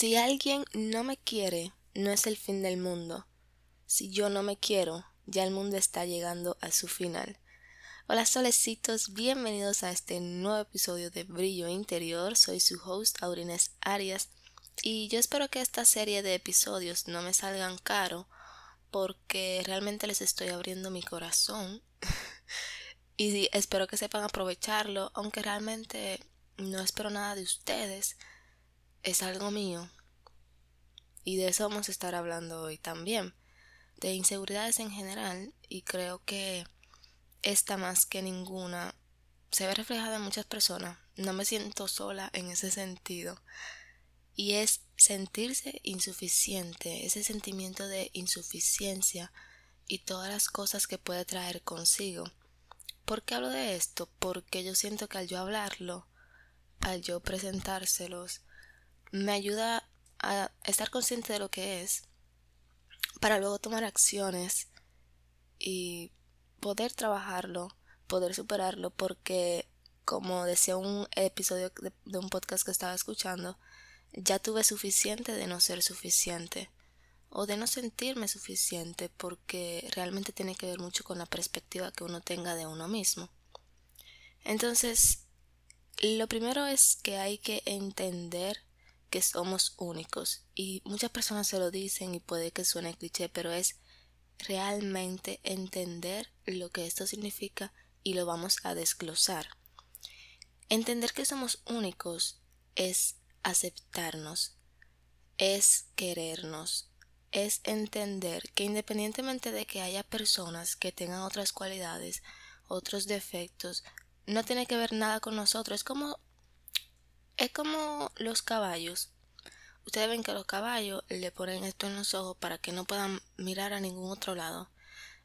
Si alguien no me quiere, no es el fin del mundo. Si yo no me quiero, ya el mundo está llegando a su final. Hola solecitos, bienvenidos a este nuevo episodio de Brillo Interior. Soy su host Aurines Arias y yo espero que esta serie de episodios no me salgan caro porque realmente les estoy abriendo mi corazón y espero que sepan aprovecharlo, aunque realmente no espero nada de ustedes, es algo mío. Y de eso vamos a estar hablando hoy también, de inseguridades en general, y creo que esta más que ninguna se ve reflejada en muchas personas. No me siento sola en ese sentido. Y es sentirse insuficiente, ese sentimiento de insuficiencia y todas las cosas que puede traer consigo. ¿Por qué hablo de esto? Porque yo siento que al yo hablarlo, al yo presentárselos, me ayuda a estar consciente de lo que es para luego tomar acciones y poder trabajarlo, poder superarlo, porque como decía un episodio de, un podcast que estaba escuchando, ya tuve suficiente de no ser suficiente o de no sentirme suficiente porque realmente tiene que ver mucho con la perspectiva que uno tenga de uno mismo. Entonces, lo primero es que hay que entender que somos únicos y muchas personas se lo dicen y puede que suene cliché, pero es realmente entender lo que esto significa y lo vamos a desglosar. Entender que somos únicos es aceptarnos, es querernos, es entender que independientemente de que haya personas que tengan otras cualidades, otros defectos, no tiene que ver nada con nosotros. Es como es como los caballos. Ustedes ven que los caballos le ponen esto en los ojos para que no puedan mirar a ningún otro lado.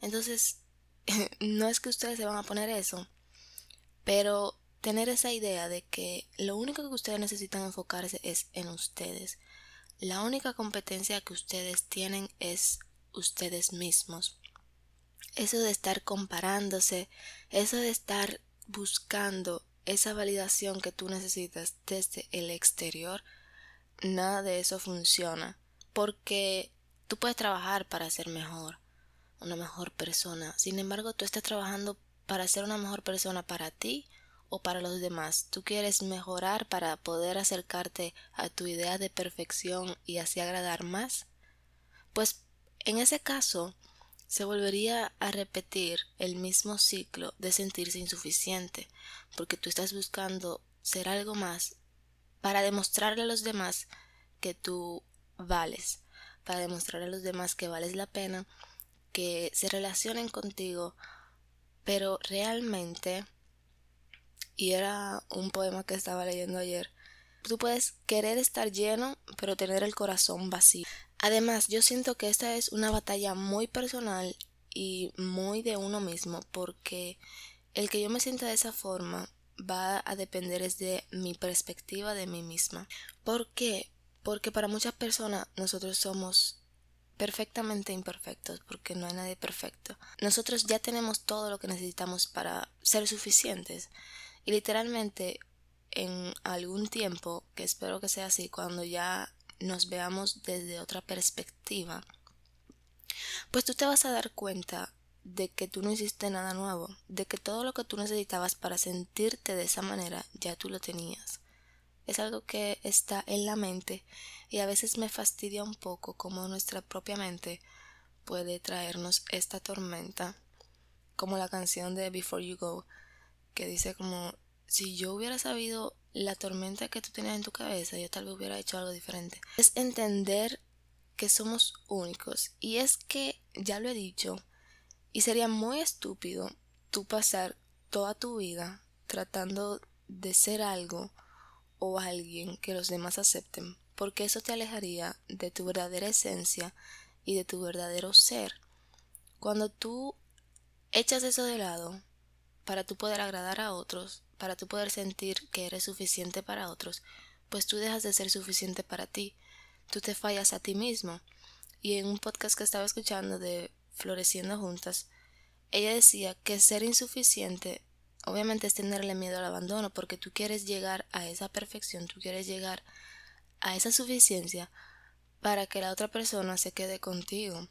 Entonces, no es que ustedes se van a poner eso, pero tener esa idea de que lo único que ustedes necesitan enfocarse es en ustedes. La única competencia que ustedes tienen es ustedes mismos. Eso de estar comparándose, eso de estar buscando esa validación que tú necesitas desde el exterior, nada de eso funciona. Porque tú puedes trabajar para ser mejor, una mejor persona. Sin embargo, tú estás trabajando para ser una mejor persona para ti o para los demás. Tú quieres mejorar para poder acercarte a tu idea de perfección y así agradar más. Pues en ese caso, se volvería a repetir el mismo ciclo de sentirse insuficiente, porque tú estás buscando ser algo más para demostrarle a los demás que tú vales, para demostrarle a los demás que vales la pena, que se relacionen contigo, pero realmente, y era un poema que estaba leyendo ayer, tú puedes querer estar lleno, pero tener el corazón vacío. Además, yo siento que esta es una batalla muy personal y muy de uno mismo, porque el que yo me sienta de esa forma va a depender de mi perspectiva de mí misma. ¿Por qué? Porque para muchas personas nosotros somos perfectamente imperfectos, porque no hay nadie perfecto. Nosotros ya tenemos todo lo que necesitamos para ser suficientes. Y literalmente en algún tiempo, que espero que sea así, cuando ya nos veamos desde otra perspectiva, pues tú te vas a dar cuenta de que tú no hiciste nada nuevo, de que todo lo que tú necesitabas para sentirte de esa manera ya tú lo tenías. Es algo que está en la mente y a veces me fastidia un poco cómo nuestra propia mente puede traernos esta tormenta, como la canción de Before You Go, que dice como si yo hubiera sabido la tormenta que tú tenías en tu cabeza, yo tal vez hubiera hecho algo diferente. Es entender que somos únicos. Y es que, ya lo he dicho, y sería muy estúpido tú pasar toda tu vida tratando de ser algo o alguien que los demás acepten, porque eso te alejaría de tu verdadera esencia y de tu verdadero ser. Cuando tú echas eso de lado para tú poder agradar a otros, para tú poder sentir que eres suficiente para otros, pues tú dejas de ser suficiente para ti, tú te fallas a ti mismo. Y en un podcast que estaba escuchando de Floreciendo Juntas, ella decía que ser insuficiente obviamente es tenerle miedo al abandono porque tú quieres llegar a esa perfección, tú quieres llegar a esa suficiencia para que la otra persona se quede contigo.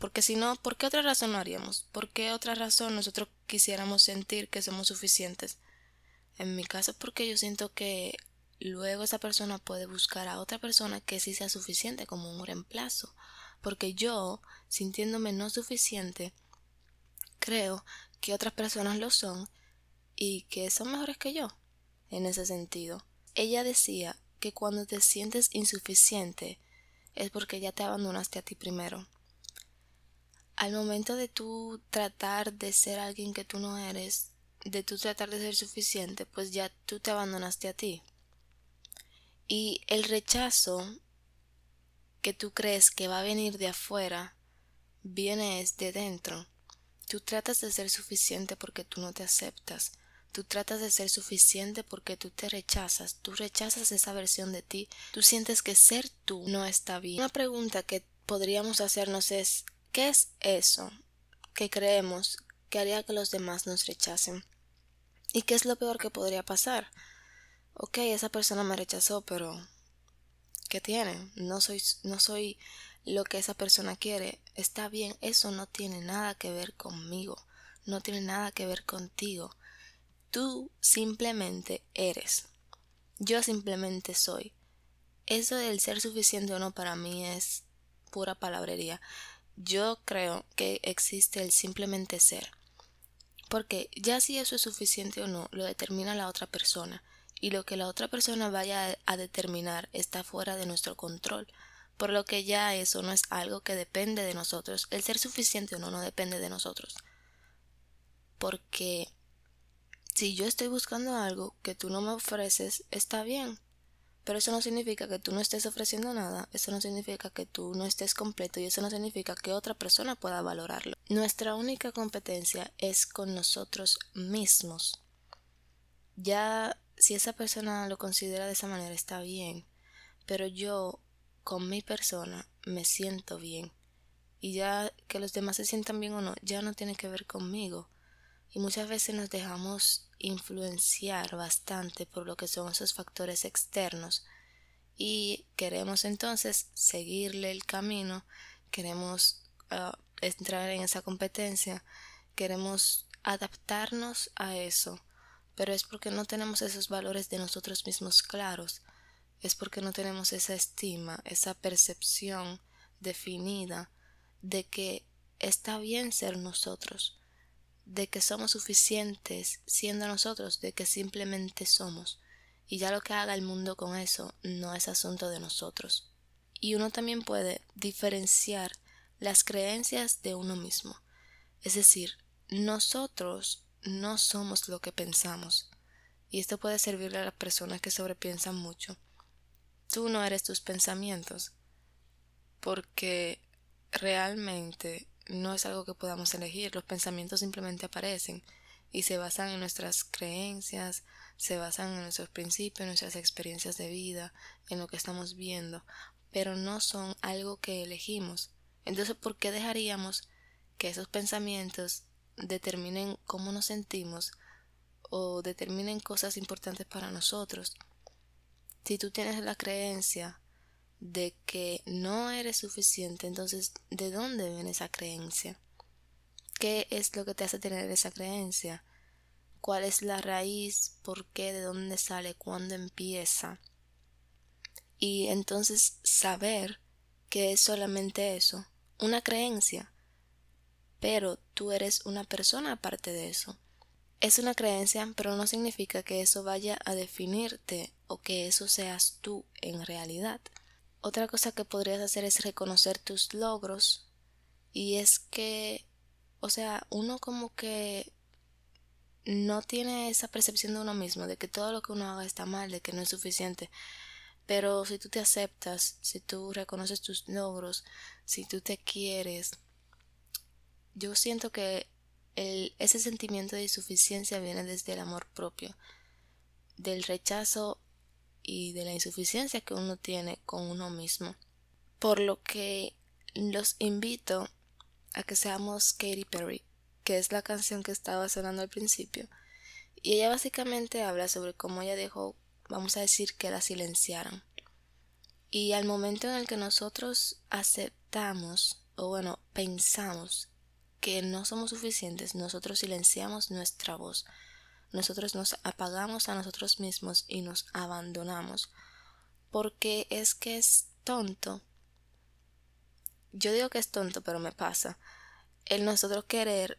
Porque si no, ¿por qué otra razón no haríamos? ¿Por qué otra razón nosotros quisiéramos sentir que somos suficientes? En mi caso, porque yo siento que luego esa persona puede buscar a otra persona que sí sea suficiente como un reemplazo. Porque yo, sintiéndome no suficiente, creo que otras personas lo son y que son mejores que yo en ese sentido. Ella decía que cuando te sientes insuficiente es porque ya te abandonaste a ti primero. Al momento de tú tratar de ser alguien que tú no eres, de tú tratar de ser suficiente, pues ya tú te abandonaste a ti. Y el rechazo que tú crees que va a venir de afuera, viene desde dentro. Tú tratas de ser suficiente porque tú no te aceptas. Tú tratas de ser suficiente porque tú te rechazas, tú rechazas esa versión de ti, tú sientes que ser tú no está bien. Una pregunta que podríamos hacernos es ¿qué es eso que creemos que haría que los demás nos rechacen? ¿Y qué es lo peor que podría pasar? Ok, esa persona me rechazó, pero ¿qué tiene? No soy, no soy lo que esa persona quiere. Está bien, eso no tiene nada que ver conmigo, no tiene nada que ver contigo. Tú simplemente eres. Yo simplemente soy. Eso del ser suficiente o no para mí es pura palabrería. Yo creo que existe el simplemente ser. Porque ya si eso es suficiente o no, lo determina la otra persona. Y lo que la otra persona vaya a determinar está fuera de nuestro control. Por lo que ya eso no es algo que depende de nosotros. El ser suficiente o no no depende de nosotros. Porque si yo estoy buscando algo que tú no me ofreces, está bien. Pero eso no significa que tú no estés ofreciendo nada, eso no significa que tú no estés completo y eso no significa que otra persona pueda valorarlo. Nuestra única competencia es con nosotros mismos. Ya si esa persona lo considera de esa manera está bien, pero yo con mi persona me siento bien. Y ya que los demás se sientan bien o no, ya no tiene que ver conmigo y muchas veces nos dejamos influenciar bastante por lo que son esos factores externos y queremos entonces seguirle el camino, queremos ah, entrar en esa competencia, queremos adaptarnos a eso, pero es porque no tenemos esos valores de nosotros mismos claros, es porque no tenemos esa estima, esa percepción definida de que está bien ser nosotros, de que somos suficientes siendo nosotros, de que simplemente somos. Y ya lo que haga el mundo con eso no es asunto de nosotros. Y uno también puede diferenciar las creencias de uno mismo. Es decir, nosotros no somos lo que pensamos. Y esto puede servirle a las personas que sobrepiensan mucho. Tú no eres tus pensamientos. Porque realmente no es algo que podamos elegir, los pensamientos simplemente aparecen y se basan en nuestras creencias, se basan en nuestros principios, en nuestras experiencias de vida, en lo que estamos viendo, pero no son algo que elegimos. Entonces, ¿por qué dejaríamos que esos pensamientos determinen cómo nos sentimos o determinen cosas importantes para nosotros? Si tú tienes la creencia de que no eres suficiente, entonces, ¿de dónde viene esa creencia? ¿Qué es lo que te hace tener esa creencia? ¿Cuál es la raíz? ¿Por qué? ¿De dónde sale? ¿Cuándo empieza? Y entonces saber que es solamente eso, una creencia. Pero tú eres una persona aparte de eso. Es una creencia, pero no significa que eso vaya a definirte o que eso seas tú en realidad. Otra cosa que podrías hacer es reconocer tus logros. Y es que, o sea, uno como que no tiene esa percepción de uno mismo, de que todo lo que uno haga está mal, de que no es suficiente. Pero si tú te aceptas, si tú reconoces tus logros, si tú te quieres, yo siento que el, ese sentimiento de insuficiencia viene desde el amor propio, del rechazo y de la insuficiencia que uno tiene con uno mismo. Por lo que los invito a que seamos Katy Perry, que es la canción que estaba sonando al principio. Y ella básicamente habla sobre cómo ella dejó, vamos a decir, que la silenciaran. Y al momento en el que nosotros aceptamos, o bueno, pensamos que no somos suficientes, nosotros silenciamos nuestra voz. Nosotros nos apagamos a nosotros mismos y nos abandonamos. Porque es que es tonto. Yo digo que es tonto, pero me pasa. El nosotros querer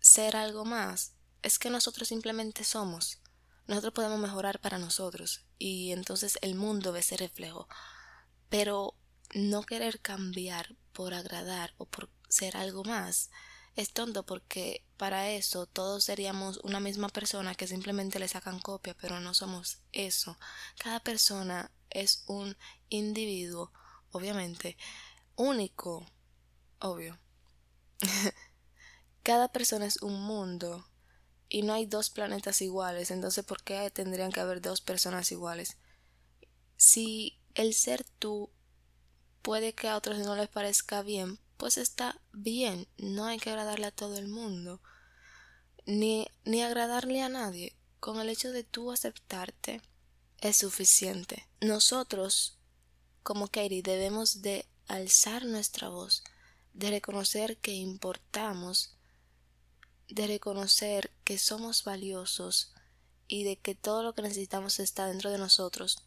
ser algo más es que nosotros simplemente somos. Nosotros podemos mejorar para nosotros y entonces el mundo ve ese reflejo. Pero no querer cambiar por agradar o por ser algo más es tonto porque para eso todos seríamos una misma persona que simplemente le sacan copia, pero no somos eso. Cada persona es un individuo, obviamente, único, obvio. Cada persona es un mundo y no hay dos planetas iguales, entonces ¿por qué tendrían que haber dos personas iguales? Si el ser tú puede que a otros no les parezca bien, pues está bien, no hay que agradarle a todo el mundo, ni, ni agradarle a nadie. Con el hecho de tú aceptarte es suficiente. Nosotros, como Katie, debemos de alzar nuestra voz, de reconocer que importamos, de reconocer que somos valiosos y de que todo lo que necesitamos está dentro de nosotros,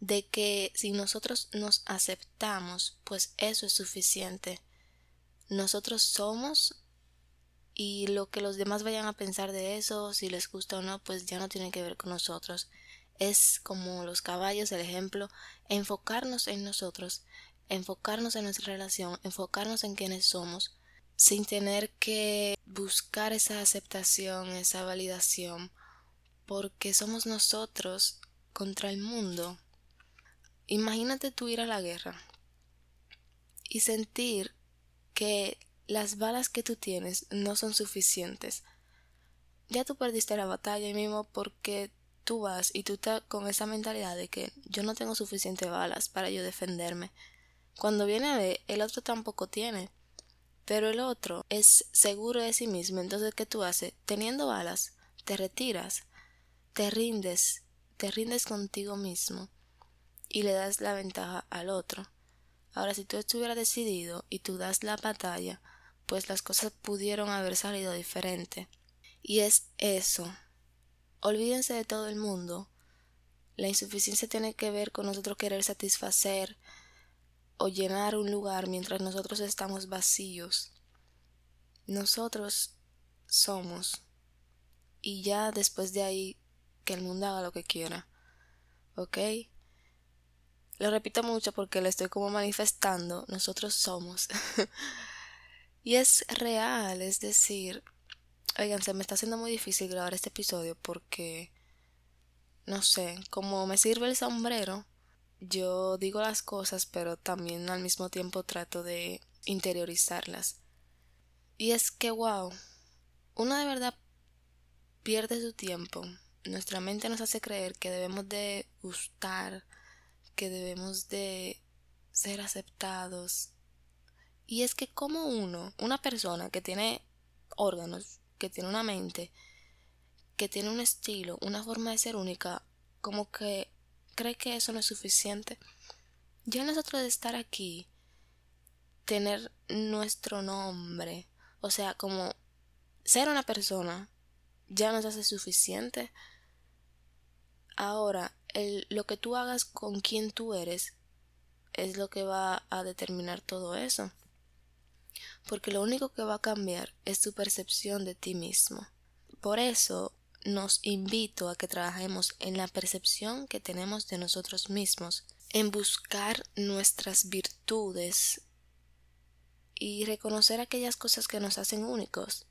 de que si nosotros nos aceptamos, pues eso es suficiente. Nosotros somos y lo que los demás vayan a pensar de eso, si les gusta o no, pues ya no tiene que ver con nosotros. Es como los caballos, el ejemplo, enfocarnos en nosotros, enfocarnos en nuestra relación, enfocarnos en quienes somos, sin tener que buscar esa aceptación, esa validación, porque somos nosotros contra el mundo. Imagínate tú ir a la guerra y sentir que las balas que tú tienes no son suficientes. Ya tú perdiste la batalla mismo porque tú vas y tú estás con esa mentalidad de que yo no tengo suficientes balas para yo defenderme. Cuando viene a ver, el otro tampoco tiene. Pero el otro es seguro de sí mismo. Entonces, ¿qué tú haces? Teniendo balas, te retiras, te rindes, te rindes contigo mismo y le das la ventaja al otro. Ahora, si tú estuvieras decidido y tú das la batalla, pues las cosas pudieron haber salido diferente. Y es eso. Olvídense de todo el mundo. La insuficiencia tiene que ver con nosotros querer satisfacer o llenar un lugar mientras nosotros estamos vacíos. Nosotros somos. Y ya después de ahí, que el mundo haga lo que quiera. ¿Ok? Lo repito mucho porque lo estoy como manifestando. Nosotros somos. y es real, es decir, oigan, se me está haciendo muy difícil grabar este episodio porque, no sé, como me sirve el sombrero, yo digo las cosas, pero también al mismo tiempo trato de interiorizarlas. Y es que, wow, uno de verdad pierde su tiempo. Nuestra mente nos hace creer que debemos de gustar, que debemos de ser aceptados. Y es que como uno, una persona que tiene órganos, que tiene una mente, que tiene un estilo, una forma de ser única, como que cree que eso no es suficiente. Ya nosotros de estar aquí, tener nuestro nombre, o sea, como ser una persona, ya nos hace suficiente. Ahora, el, lo que tú hagas con quien tú eres es lo que va a determinar todo eso. Porque lo único que va a cambiar es tu percepción de ti mismo. Por eso nos invito a que trabajemos en la percepción que tenemos de nosotros mismos, en buscar nuestras virtudes y reconocer aquellas cosas que nos hacen únicos.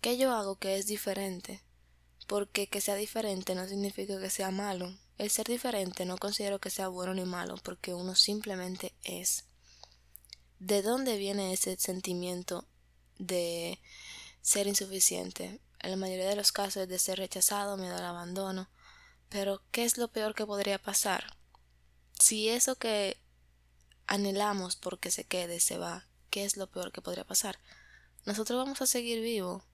¿Qué yo hago que es diferente? Porque que sea diferente no significa que sea malo. El ser diferente no considero que sea bueno ni malo, porque uno simplemente es. ¿De dónde viene ese sentimiento de ser insuficiente? en la mayoría de los casos es de ser rechazado, miedo al abandono. Pero, ¿qué es lo peor que podría pasar? Si eso que anhelamos porque se quede se va, ¿qué es lo peor que podría pasar? Nosotros vamos a seguir vivos,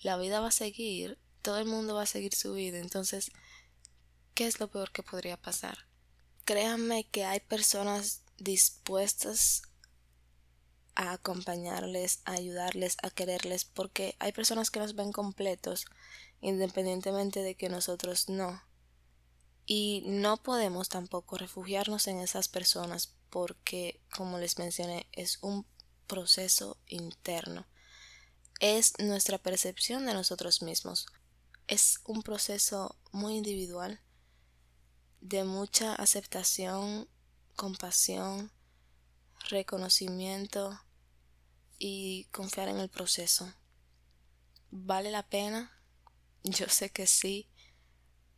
la vida va a seguir, todo el mundo va a seguir su vida, entonces, ¿qué es lo peor que podría pasar? créanme que hay personas dispuestas a acompañarles, a ayudarles, a quererles, porque hay personas que nos ven completos, independientemente de que nosotros no. Y no podemos tampoco refugiarnos en esas personas porque, como les mencioné, es un proceso interno. Es nuestra percepción de nosotros mismos. Es un proceso muy individual, de mucha aceptación, compasión, reconocimiento y confiar en el proceso. ¿Vale la pena? Yo sé que sí.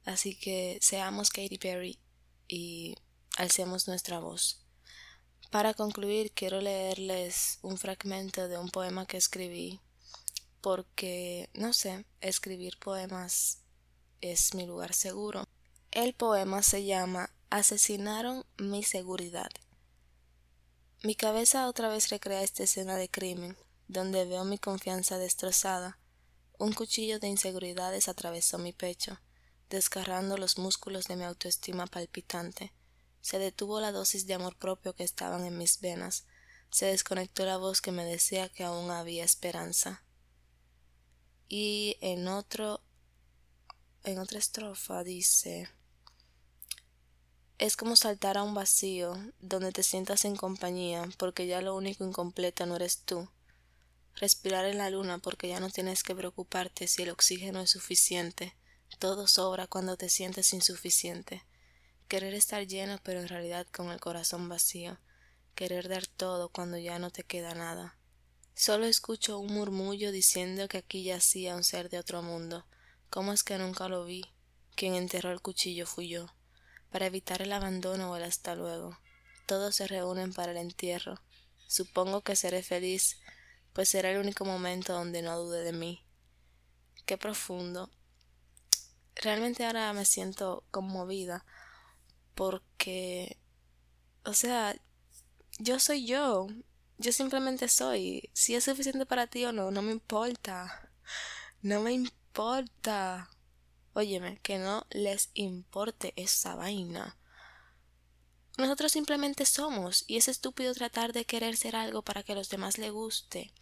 Así que seamos Katy Perry y alcemos nuestra voz. Para concluir, quiero leerles un fragmento de un poema que escribí, porque, no sé, escribir poemas es mi lugar seguro. El poema se llama Asesinaron mi seguridad. Mi cabeza otra vez recrea esta escena de crimen, donde veo mi confianza destrozada. Un cuchillo de inseguridades atravesó mi pecho, desgarrando los músculos de mi autoestima palpitante. Se detuvo la dosis de amor propio que estaban en mis venas. Se desconectó la voz que me decía que aún había esperanza. Y en otro en otra estrofa dice es como saltar a un vacío donde te sientas en compañía porque ya lo único incompleto no eres tú. Respirar en la luna porque ya no tienes que preocuparte si el oxígeno es suficiente. Todo sobra cuando te sientes insuficiente. Querer estar lleno pero en realidad con el corazón vacío. Querer dar todo cuando ya no te queda nada. Solo escucho un murmullo diciendo que aquí yacía un ser de otro mundo. ¿Cómo es que nunca lo vi? Quien enterró el cuchillo fui yo. Para evitar el abandono o el hasta luego. Todos se reúnen para el entierro. Supongo que seré feliz, pues será el único momento donde no dude de mí. Qué profundo. Realmente ahora me siento conmovida porque, o sea, yo soy yo, yo simplemente soy. Si es suficiente para ti o no, no me importa. No me importa. Óyeme, que no les importe esa vaina. Nosotros simplemente somos, y es estúpido tratar de querer ser algo para que a los demás le guste.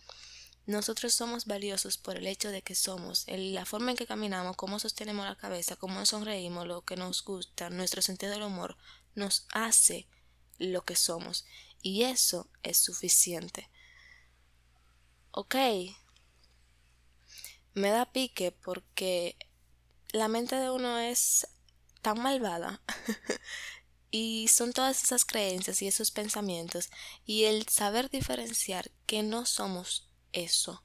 Nosotros somos valiosos por el hecho de que somos, la forma en que caminamos, cómo sostenemos la cabeza, cómo sonreímos, lo que nos gusta, nuestro sentido del humor, nos hace lo que somos. Y eso es suficiente. Ok. Me da pique porque la mente de uno es tan malvada. y son todas esas creencias y esos pensamientos y el saber diferenciar que no somos eso.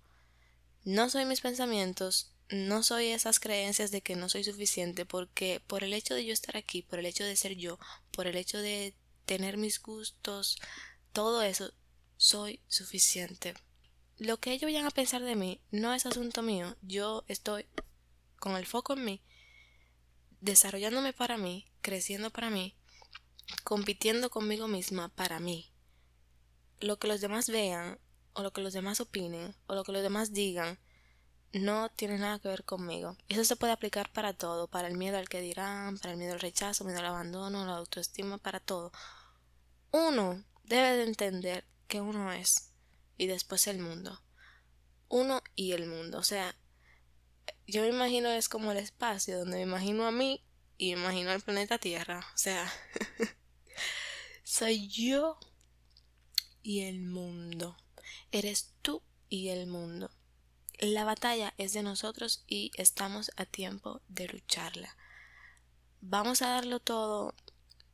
No soy mis pensamientos, no soy esas creencias de que no soy suficiente, porque por el hecho de yo estar aquí, por el hecho de ser yo, por el hecho de tener mis gustos, todo eso, soy suficiente. Lo que ellos vayan a pensar de mí no es asunto mío. Yo estoy con el foco en mí, desarrollándome para mí, creciendo para mí, compitiendo conmigo misma para mí. Lo que los demás vean o lo que los demás opinen o lo que los demás digan no tiene nada que ver conmigo. Eso se puede aplicar para todo, para el miedo al que dirán, para el miedo al rechazo, miedo al abandono, la autoestima, para todo. Uno debe de entender que uno es y después el mundo. Uno y el mundo. O sea, yo me imagino es como el espacio donde me imagino a mí y me imagino al planeta Tierra. O sea, soy yo y el mundo. Eres tú y el mundo. La batalla es de nosotros y estamos a tiempo de lucharla. Vamos a darlo todo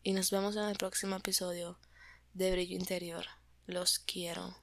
y nos vemos en el próximo episodio de Brillo Interior. Los quiero.